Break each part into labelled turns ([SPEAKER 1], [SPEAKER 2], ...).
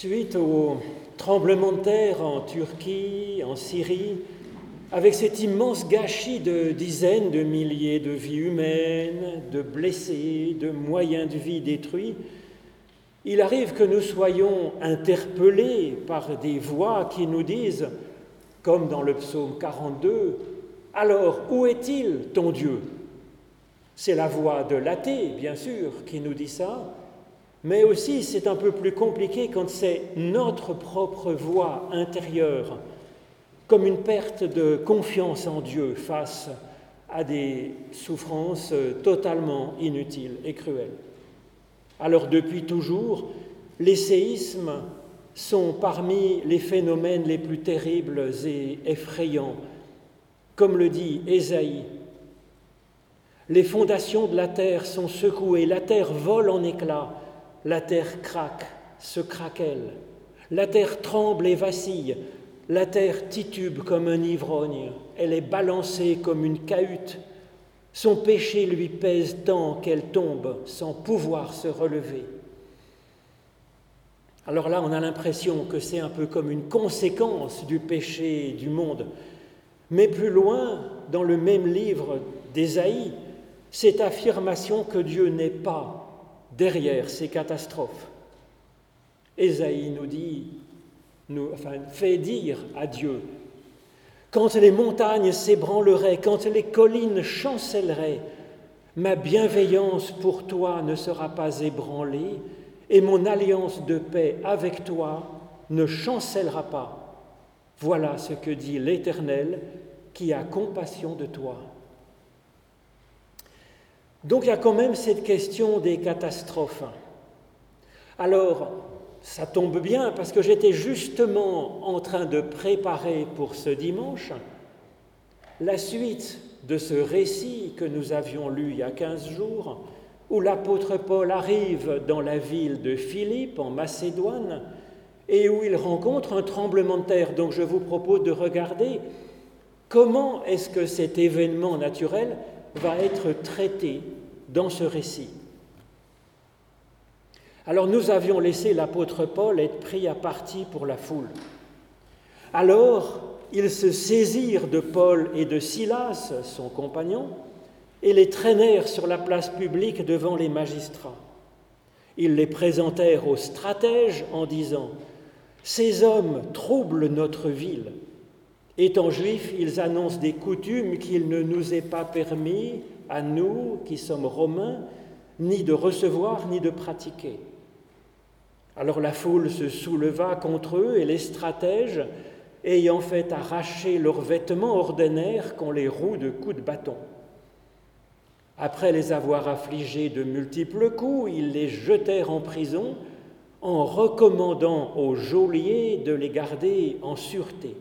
[SPEAKER 1] Suite au tremblement de terre en Turquie, en Syrie, avec cet immense gâchis de dizaines de milliers de vies humaines, de blessés, de moyens de vie détruits, il arrive que nous soyons interpellés par des voix qui nous disent, comme dans le psaume 42, Alors, où est-il ton Dieu? C'est la voix de l'athée, bien sûr, qui nous dit ça, mais aussi c'est un peu plus compliqué quand c'est notre propre voix intérieure, comme une perte de confiance en Dieu face à des souffrances totalement inutiles et cruelles. Alors depuis toujours, les séismes sont parmi les phénomènes les plus terribles et effrayants. Comme le dit Ésaïe, les fondations de la terre sont secouées, la terre vole en éclats, la terre craque, se craquelle, la terre tremble et vacille, la terre titube comme un ivrogne, elle est balancée comme une cahute, son péché lui pèse tant qu'elle tombe sans pouvoir se relever. Alors là, on a l'impression que c'est un peu comme une conséquence du péché du monde. Mais plus loin, dans le même livre d'Ésaïe, cette affirmation que Dieu n'est pas derrière ces catastrophes. Ésaïe nous dit, enfin, fait dire à Dieu, quand les montagnes s'ébranleraient, quand les collines chancelleraient, ma bienveillance pour toi ne sera pas ébranlée et mon alliance de paix avec toi ne chancellera pas. Voilà ce que dit l'Éternel qui a compassion de toi. Donc il y a quand même cette question des catastrophes. Alors, ça tombe bien parce que j'étais justement en train de préparer pour ce dimanche la suite de ce récit que nous avions lu il y a 15 jours, où l'apôtre Paul arrive dans la ville de Philippe en Macédoine et où il rencontre un tremblement de terre. Donc je vous propose de regarder comment est-ce que cet événement naturel va être traité dans ce récit. Alors nous avions laissé l'apôtre Paul être pris à partie pour la foule. Alors ils se saisirent de Paul et de Silas, son compagnon, et les traînèrent sur la place publique devant les magistrats. Ils les présentèrent aux stratèges en disant Ces hommes troublent notre ville Étant juifs, ils annoncent des coutumes qu'il ne nous est pas permis, à nous qui sommes romains, ni de recevoir ni de pratiquer. Alors la foule se souleva contre eux et les stratèges, ayant fait arracher leurs vêtements, ordonnèrent qu'on les roue de coups de bâton. Après les avoir affligés de multiples coups, ils les jetèrent en prison en recommandant aux geôliers de les garder en sûreté.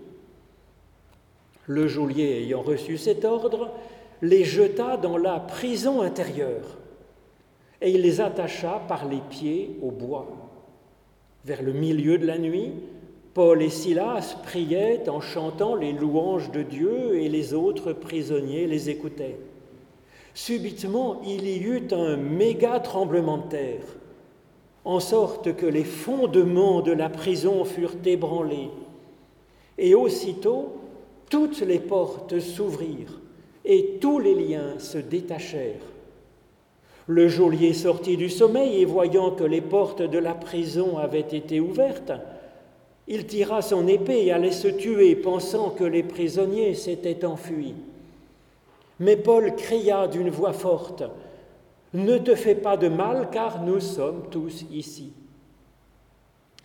[SPEAKER 1] Le geôlier ayant reçu cet ordre, les jeta dans la prison intérieure et il les attacha par les pieds au bois. Vers le milieu de la nuit, Paul et Silas priaient en chantant les louanges de Dieu et les autres prisonniers les écoutaient. Subitement, il y eut un méga tremblement de terre, en sorte que les fondements de la prison furent ébranlés. Et aussitôt, toutes les portes s'ouvrirent et tous les liens se détachèrent. Le geôlier sortit du sommeil et voyant que les portes de la prison avaient été ouvertes, il tira son épée et allait se tuer, pensant que les prisonniers s'étaient enfuis. Mais Paul cria d'une voix forte, Ne te fais pas de mal, car nous sommes tous ici.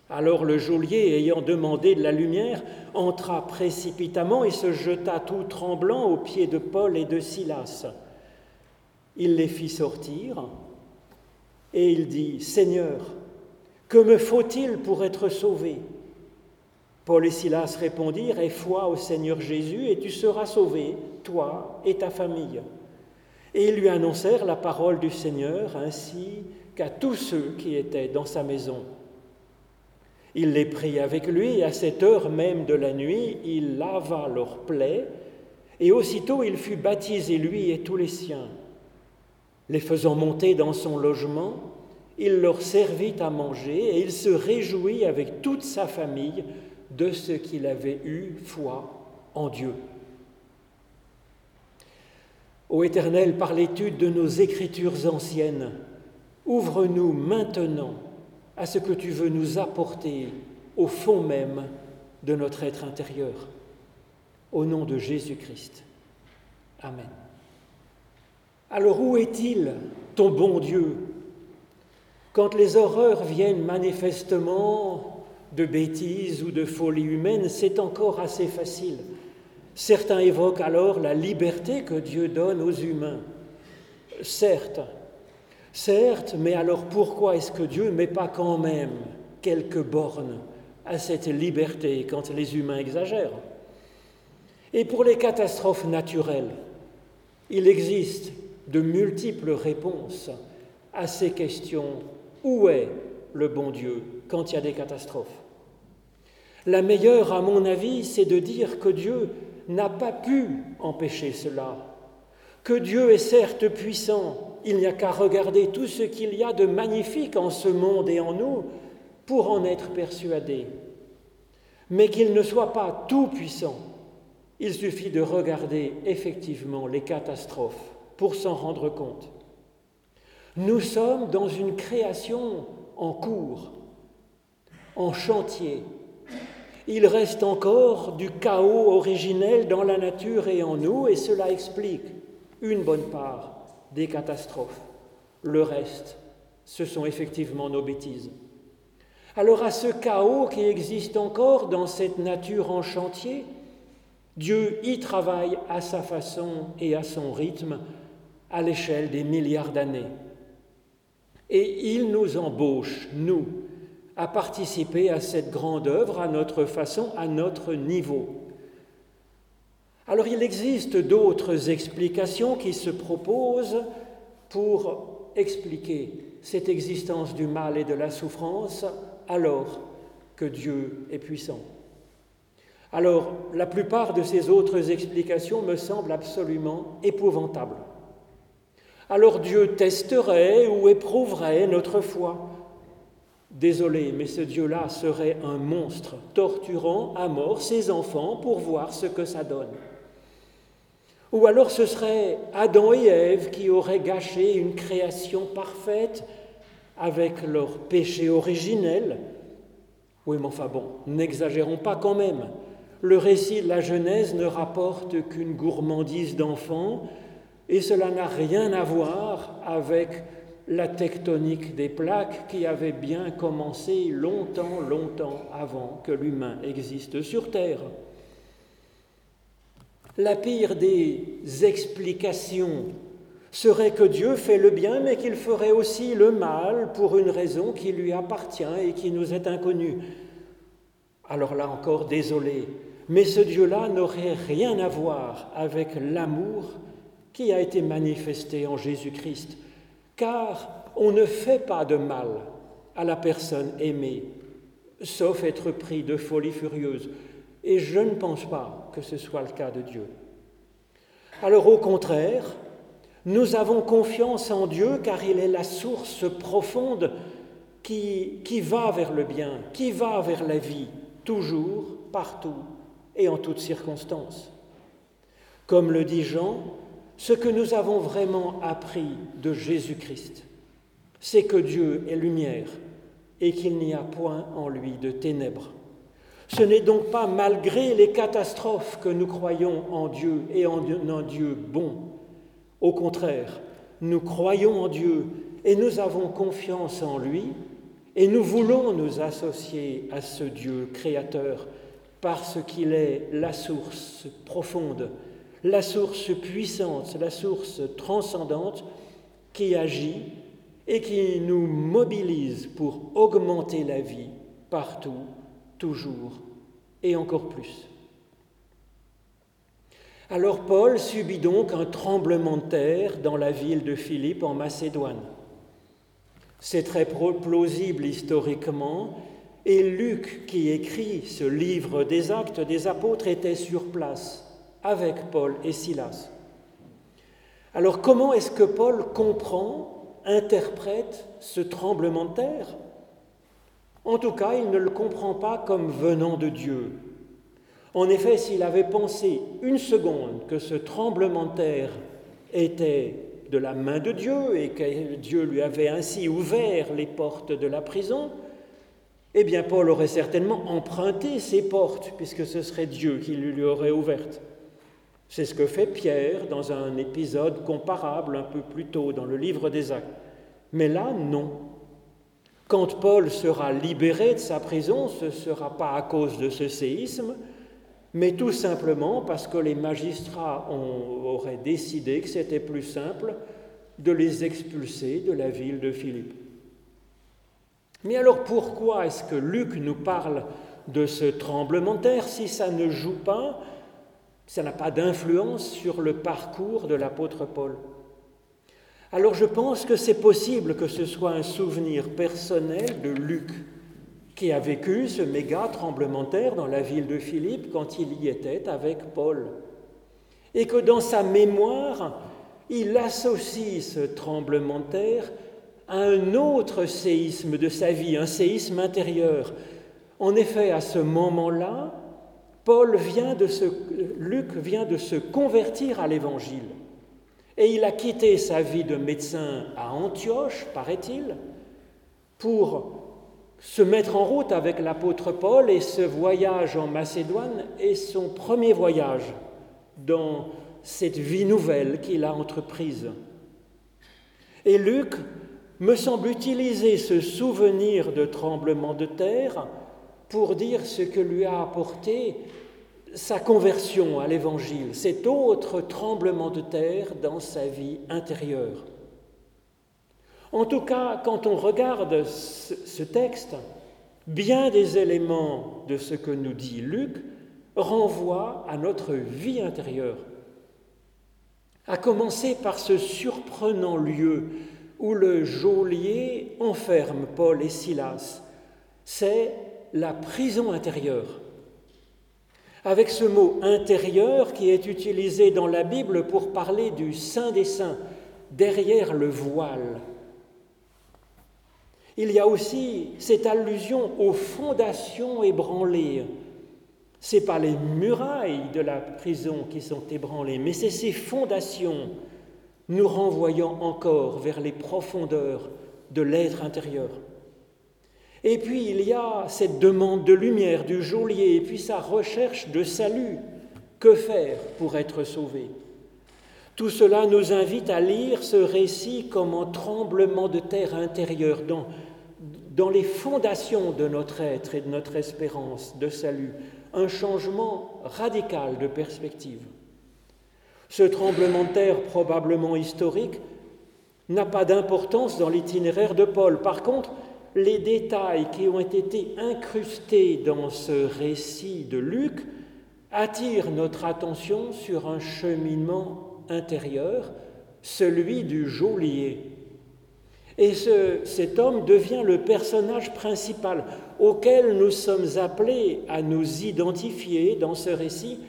[SPEAKER 1] Alors le geôlier, ayant demandé de la lumière, entra précipitamment et se jeta tout tremblant aux pieds de Paul et de Silas. Il les fit sortir et il dit, Seigneur, que me faut-il pour être sauvé? Paul et Silas répondirent, Aie foi au Seigneur Jésus et tu seras sauvé, toi et ta famille. Et ils lui annoncèrent la parole du Seigneur ainsi qu'à tous ceux qui étaient dans sa maison. Il les prit avec lui, et à cette heure même de la nuit, il lava leurs plaies, et aussitôt il fut baptisé, lui et tous les siens. Les faisant monter dans son logement, il leur servit à manger et il se réjouit avec toute sa famille de ce qu'il avait eu foi en Dieu. Ô Éternel, par l'étude de nos écritures anciennes, ouvre-nous maintenant à ce que tu veux nous apporter au fond même de notre être intérieur. Au nom de Jésus-Christ. Amen. Alors où est-il, ton bon Dieu? Quand les horreurs viennent manifestement de bêtises ou de folie humaine, c'est encore assez facile. Certains évoquent alors la liberté que Dieu donne aux humains. Certes, certes, mais alors pourquoi est-ce que Dieu ne met pas quand même quelques bornes à cette liberté quand les humains exagèrent? Et pour les catastrophes naturelles, il existe de multiples réponses à ces questions. Où est le bon Dieu quand il y a des catastrophes? La meilleure, à mon avis, c'est de dire que Dieu n'a pas pu empêcher cela, que Dieu est certes puissant, il n'y a qu'à regarder tout ce qu'il y a de magnifique en ce monde et en nous pour en être persuadé, mais qu'il ne soit pas tout puissant. Il suffit de regarder effectivement les catastrophes pour s'en rendre compte. Nous sommes dans une création en cours, en chantier. Il reste encore du chaos originel dans la nature et en nous, et cela explique une bonne part des catastrophes. Le reste, ce sont effectivement nos bêtises. Alors à ce chaos qui existe encore dans cette nature en chantier, Dieu y travaille à sa façon et à son rythme à l'échelle des milliards d'années. Et il nous embauche, nous, à participer à cette grande œuvre à notre façon, à notre niveau. Alors il existe d'autres explications qui se proposent pour expliquer cette existence du mal et de la souffrance alors que Dieu est puissant. Alors la plupart de ces autres explications me semblent absolument épouvantables alors Dieu testerait ou éprouverait notre foi. Désolé, mais ce Dieu-là serait un monstre, torturant à mort ses enfants pour voir ce que ça donne. Ou alors ce serait Adam et Ève qui auraient gâché une création parfaite avec leur péché originel. Oui, mais enfin bon, n'exagérons pas quand même. Le récit de la Genèse ne rapporte qu'une gourmandise d'enfants et cela n'a rien à voir avec la tectonique des plaques qui avait bien commencé longtemps, longtemps avant que l'humain existe sur Terre. La pire des explications serait que Dieu fait le bien, mais qu'il ferait aussi le mal pour une raison qui lui appartient et qui nous est inconnue. Alors là encore, désolé, mais ce Dieu-là n'aurait rien à voir avec l'amour qui a été manifesté en Jésus-Christ, car on ne fait pas de mal à la personne aimée, sauf être pris de folie furieuse. Et je ne pense pas que ce soit le cas de Dieu. Alors au contraire, nous avons confiance en Dieu car il est la source profonde qui, qui va vers le bien, qui va vers la vie, toujours, partout et en toutes circonstances. Comme le dit Jean, ce que nous avons vraiment appris de Jésus-Christ, c'est que Dieu est lumière et qu'il n'y a point en lui de ténèbres. Ce n'est donc pas malgré les catastrophes que nous croyons en Dieu et en un Dieu bon. Au contraire, nous croyons en Dieu et nous avons confiance en lui et nous voulons nous associer à ce Dieu créateur parce qu'il est la source profonde la source puissante, la source transcendante qui agit et qui nous mobilise pour augmenter la vie partout, toujours et encore plus. Alors Paul subit donc un tremblement de terre dans la ville de Philippe en Macédoine. C'est très plausible historiquement, et Luc, qui écrit ce livre des actes des apôtres, était sur place avec Paul et Silas. Alors comment est-ce que Paul comprend interprète ce tremblement de terre? En tout cas, il ne le comprend pas comme venant de Dieu. En effet, s'il avait pensé une seconde que ce tremblement de terre était de la main de Dieu et que Dieu lui avait ainsi ouvert les portes de la prison, eh bien Paul aurait certainement emprunté ces portes, puisque ce serait Dieu qui lui aurait ouvertes. C'est ce que fait Pierre dans un épisode comparable un peu plus tôt dans le livre des Actes. Mais là, non. Quand Paul sera libéré de sa prison, ce ne sera pas à cause de ce séisme, mais tout simplement parce que les magistrats auraient décidé que c'était plus simple de les expulser de la ville de Philippe. Mais alors pourquoi est-ce que Luc nous parle de ce tremblement de terre si ça ne joue pas, ça n'a pas d'influence sur le parcours de l'apôtre Paul? Alors je pense que c'est possible que ce soit un souvenir personnel de Luc qui a vécu ce méga tremblement de terre dans la ville de Philippe quand il y était avec Paul. Et que dans sa mémoire, il associe ce tremblement de à un autre séisme de sa vie, un séisme intérieur. En effet, à ce moment-là, Paul Luc vient de se convertir à l'Évangile. Et il a quitté sa vie de médecin à Antioche, paraît-il, pour se mettre en route avec l'apôtre Paul et ce voyage en Macédoine est son premier voyage dans cette vie nouvelle qu'il a entreprise. Et Luc me semble utiliser ce souvenir de tremblement de terre pour dire ce que lui a apporté sa conversion à l'Évangile, cet autre tremblement de terre dans sa vie intérieure. En tout cas, quand on regarde ce texte, bien des éléments de ce que nous dit Luc renvoient à notre vie intérieure. À commencer par ce surprenant lieu où le geôlier enferme Paul et Silas. C'est la prison intérieure. Avec ce mot intérieur qui est utilisé dans la Bible pour parler du Saint des Saints, derrière le voile. Il y a aussi cette allusion aux fondations ébranlées. Ce n'est pas les murailles de la prison qui sont ébranlées, mais c'est ces fondations nous renvoyant encore vers les profondeurs de l'être intérieur. Et puis il y a cette demande de lumière du geôlier, et puis sa recherche de salut. Que faire pour être sauvé? Tout cela nous invite à lire ce récit comme un tremblement de terre intérieur dans, dans les fondations de notre être et de notre espérance de salut, un changement radical de perspective. Ce tremblement de terre, probablement historique, n'a pas d'importance dans l'itinéraire de Paul. Par contre, les détails qui ont été incrustés dans ce récit de Luc attirent notre attention sur un cheminement intérieur, celui du geôlier. Et cet homme devient le personnage principal auquel nous sommes appelés à nous identifier dans ce récit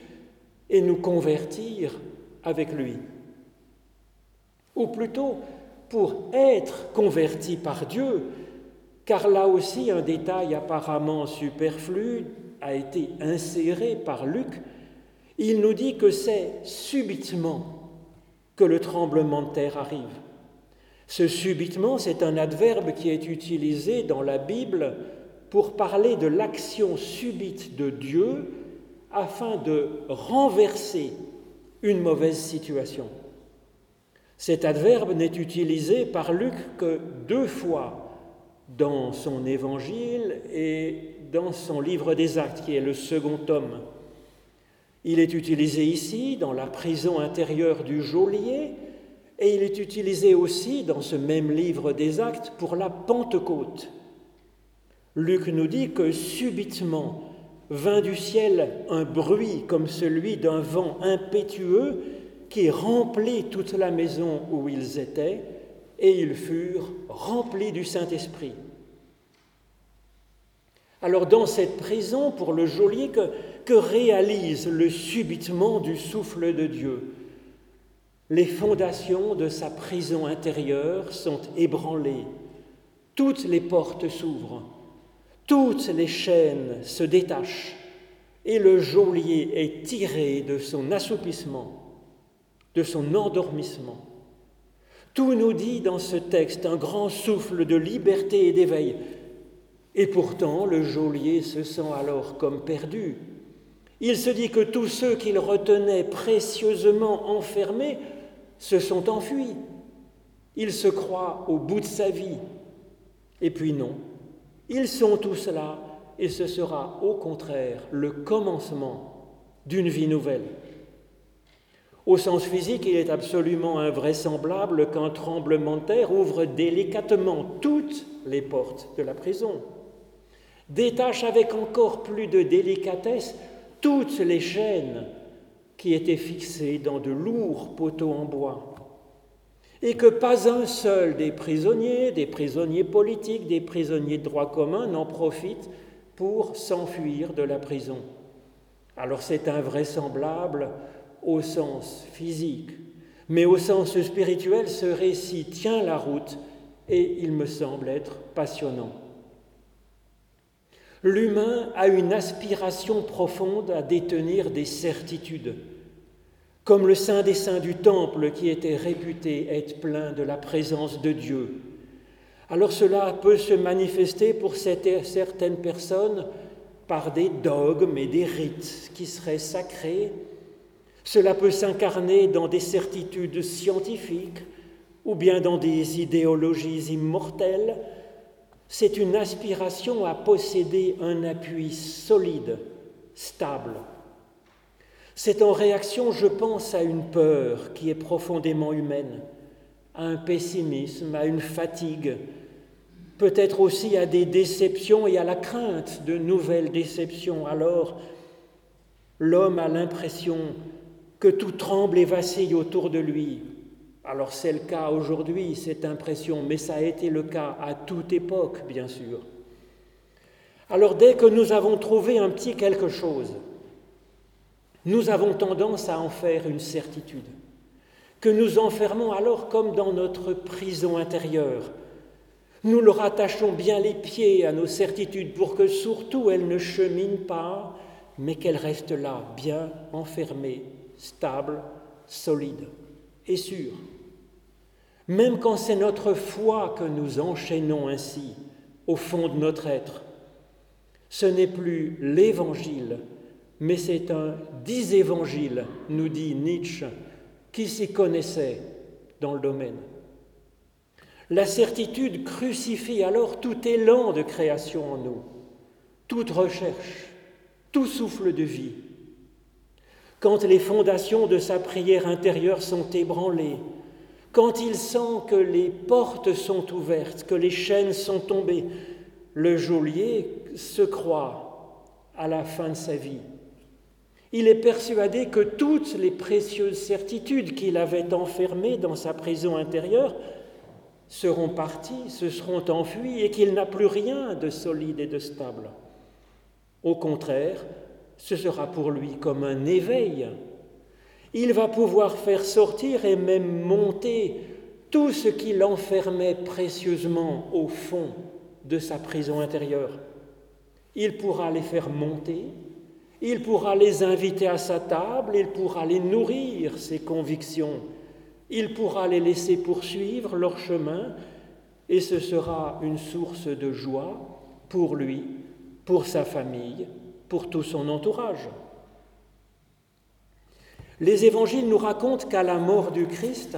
[SPEAKER 1] et nous convertir avec lui. Ou plutôt pour être converti par Dieu, car là aussi un détail apparemment superflu a été inséré par Luc, il nous dit que c'est subitement que le tremblement de terre arrive. Ce subitement, c'est un adverbe qui est utilisé dans la Bible pour parler de l'action subite de Dieu afin de renverser une mauvaise situation. Cet adverbe n'est utilisé par Luc que deux fois dans son évangile et dans son livre des actes, qui est le second tome. Il est utilisé ici dans la prison intérieure du geôlier et il est utilisé aussi dans ce même livre des actes pour la Pentecôte. Luc nous dit que subitement, vint du ciel un bruit comme celui d'un vent impétueux qui remplit toute la maison où ils étaient, et ils furent remplis du Saint-Esprit. Alors dans cette prison, pour le geôlier, que, réalise le subitement du souffle de Dieu? Les fondations de sa prison intérieure sont ébranlées, toutes les portes s'ouvrent, toutes les chaînes se détachent, et le geôlier est tiré de son assoupissement, de son endormissement. Tout nous dit dans ce texte un grand souffle de liberté et d'éveil. Et pourtant, le geôlier se sent alors comme perdu. Il se dit que tous ceux qu'il retenait précieusement enfermés se sont enfuis. Il se croit au bout de sa vie. Et puis non, ils sont tous là et ce sera au contraire le commencement d'une vie nouvelle. Au sens physique, il est absolument invraisemblable qu'un tremblement de terre ouvre délicatement toutes les portes de la prison, détache avec encore plus de délicatesse toutes les chaînes qui étaient fixées dans de lourds poteaux en bois, et que pas un seul des prisonniers, des prisonniers politiques, des prisonniers de droit commun n'en profite pour s'enfuir de la prison. Alors c'est invraisemblable au sens physique, mais au sens spirituel, ce récit tient la route et il me semble être passionnant. L'humain a une aspiration profonde à détenir des certitudes, comme le saint des saints du temple qui était réputé être plein de la présence de Dieu. Alors cela peut se manifester pour certaines personnes par des dogmes et des rites qui seraient sacrés cela peut s'incarner dans des certitudes scientifiques ou bien dans des idéologies immortelles. C'est une aspiration à posséder un appui solide, stable. C'est en réaction, je pense, à une peur qui est profondément humaine, à un pessimisme, à une fatigue, peut-être aussi à des déceptions et à la crainte de nouvelles déceptions. Alors, l'homme a l'impression que tout tremble et vacille autour de lui. Alors c'est le cas aujourd'hui, cette impression, mais ça a été le cas à toute époque, bien sûr. Alors dès que nous avons trouvé un petit quelque chose, nous avons tendance à en faire une certitude, que nous enfermons alors comme dans notre prison intérieure. Nous le rattachons bien les pieds à nos certitudes pour que surtout elles ne cheminent pas, mais qu'elles restent là, bien enfermées stable, solide et sûr. Même quand c'est notre foi que nous enchaînons ainsi au fond de notre être, ce n'est plus l'évangile, mais c'est un disévangile, nous dit Nietzsche, qui s'y connaissait dans le domaine. La certitude crucifie alors tout élan de création en nous, toute recherche, tout souffle de vie, quand les fondations de sa prière intérieure sont ébranlées, quand il sent que les portes sont ouvertes, que les chaînes sont tombées, le geôlier se croit à la fin de sa vie. Il est persuadé que toutes les précieuses certitudes qu'il avait enfermées dans sa prison intérieure seront parties, se seront enfuies et qu'il n'a plus rien de solide et de stable. Au contraire, ce sera pour lui comme un éveil. Il va pouvoir faire sortir et même monter tout ce qui l'enfermait précieusement au fond de sa prison intérieure. Il pourra les faire monter, il pourra les inviter à sa table, il pourra les nourrir, ses convictions, il pourra les laisser poursuivre leur chemin, et ce sera une source de joie pour lui, pour sa famille, pour tout son entourage. Les évangiles nous racontent qu'à la mort du Christ,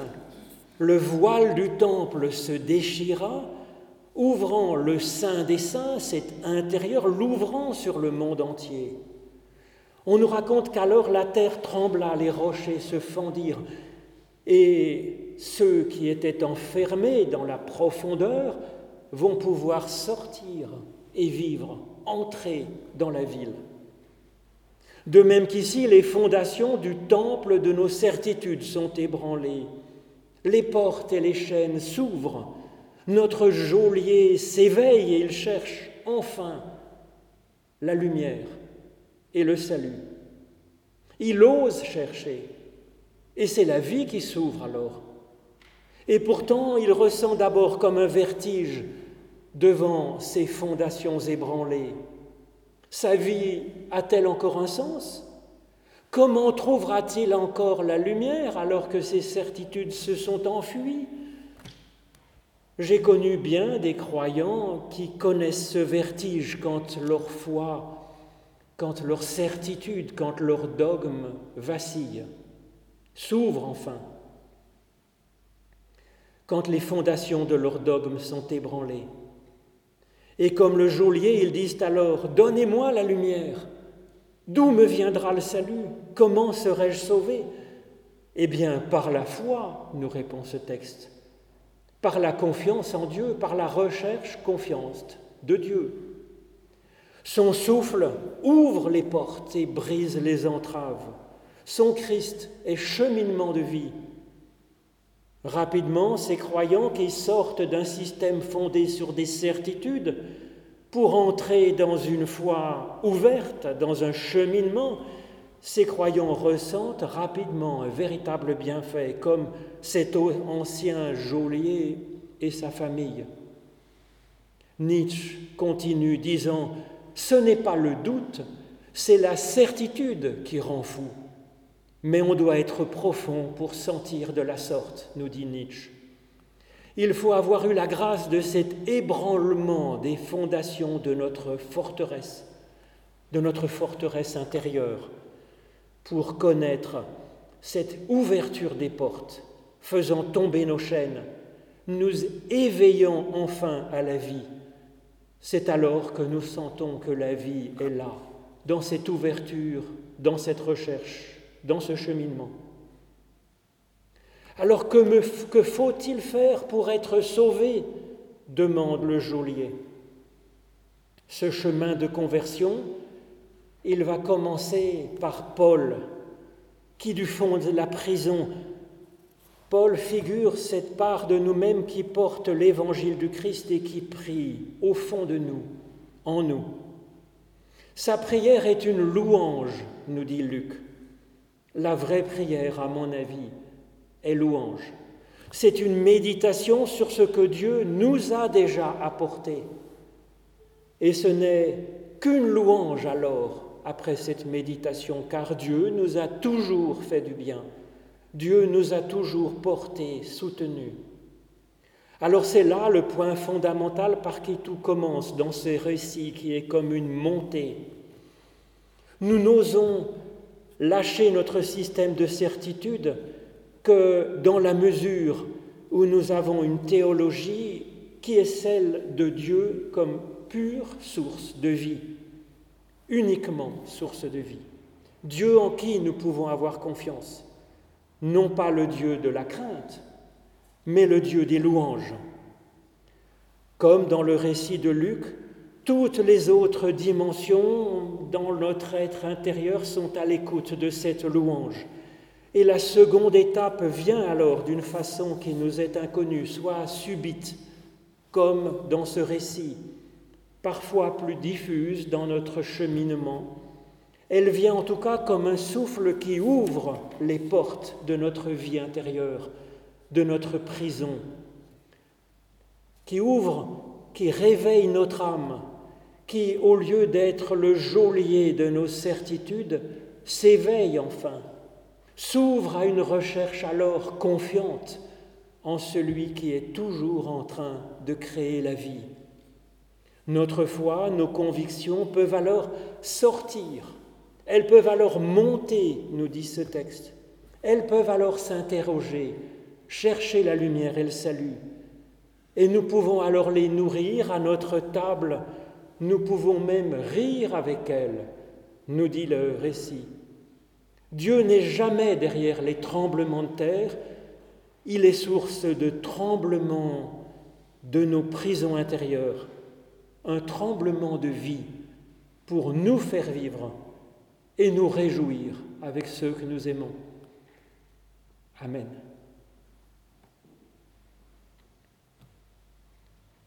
[SPEAKER 1] le voile du temple se déchira, ouvrant le sein des saints, cet intérieur, l'ouvrant sur le monde entier. On nous raconte qu'alors la terre trembla, les rochers se fendirent, et ceux qui étaient enfermés dans la profondeur vont pouvoir sortir et vivre entrer dans la ville. De même qu'ici, les fondations du temple de nos certitudes sont ébranlées, les portes et les chaînes s'ouvrent, notre geôlier s'éveille et il cherche enfin la lumière et le salut. Il ose chercher, Et c'est la vie qui s'ouvre alors. Et pourtant, il ressent d'abord comme un vertige devant ces fondations ébranlées. Sa vie a-t-elle encore un sens? Comment trouvera-t-il encore la lumière alors que ses certitudes se sont enfuies? J'ai connu bien des croyants qui connaissent ce vertige quand leur foi, quand leur certitude, quand leur dogme vacille, s'ouvre enfin, quand les fondations de leur dogme sont ébranlées. Et comme le geôlier, ils disent alors, Donnez-moi la lumière. D'où me viendra le salut? Comment serai-je sauvé? Eh bien, par la foi, nous répond ce texte, par la confiance en Dieu, par la recherche confiance de Dieu. Son souffle ouvre les portes et brise les entraves. Son Christ est cheminement de vie. Rapidement, ces croyants qui sortent d'un système fondé sur des certitudes pour entrer dans une foi ouverte, dans un cheminement, ces croyants ressentent rapidement un véritable bienfait, comme cet ancien geôlier et sa famille. Nietzsche continue disant, Ce n'est pas le doute, c'est la certitude qui rend fou. Mais on doit être profond pour sentir de la sorte, nous dit Nietzsche. Il faut avoir eu la grâce de cet ébranlement des fondations de notre forteresse, de notre forteresse intérieure, pour connaître cette ouverture des portes, faisant tomber nos chaînes, nous éveillant enfin à la vie. C'est alors que nous sentons que la vie est là, dans cette ouverture, dans cette recherche, dans ce cheminement. Alors que, faut-il faire pour être sauvé? demande le geôlier. Ce chemin de conversion, il va commencer par Paul, qui du fond de la prison, Paul figure cette part de nous-mêmes qui porte l'évangile du Christ et qui prie au fond de nous, en nous. Sa prière est une louange, nous dit Luc. La vraie prière, à mon avis, louange. C'est une méditation sur ce que Dieu nous a déjà apporté. Et ce n'est qu'une louange alors après cette méditation, car Dieu nous a toujours fait du bien. Dieu nous a toujours portés, soutenus. Alors c'est là le point fondamental par qui tout commence dans ces récits qui est comme une montée. Nous n'osons lâcher notre système de certitude que dans la mesure où nous avons une théologie qui est celle de Dieu comme pure source de vie, uniquement source de vie. Dieu en qui nous pouvons avoir confiance, non pas le Dieu de la crainte, mais le Dieu des louanges. Comme dans le récit de Luc, toutes les autres dimensions dans notre être intérieur sont à l'écoute de cette louange. Et la seconde étape vient alors d'une façon qui nous est inconnue, soit subite, comme dans ce récit, parfois plus diffuse dans notre cheminement. Elle vient en tout cas comme un souffle qui ouvre les portes de notre vie intérieure, de notre prison, qui ouvre, qui réveille notre âme, qui, au lieu d'être le geôlier de nos certitudes, s'éveille enfin s'ouvre à une recherche alors confiante en celui qui est toujours en train de créer la vie. Notre foi, nos convictions peuvent alors sortir, elles peuvent alors monter, nous dit ce texte, elles peuvent alors s'interroger, chercher la lumière et le salut. Et nous pouvons alors les nourrir à notre table, nous pouvons même rire avec elles, nous dit le récit. Dieu n'est jamais derrière les tremblements de terre, il est source de tremblements de nos prisons intérieures, un tremblement de vie pour nous faire vivre et nous réjouir avec ceux que nous aimons. Amen.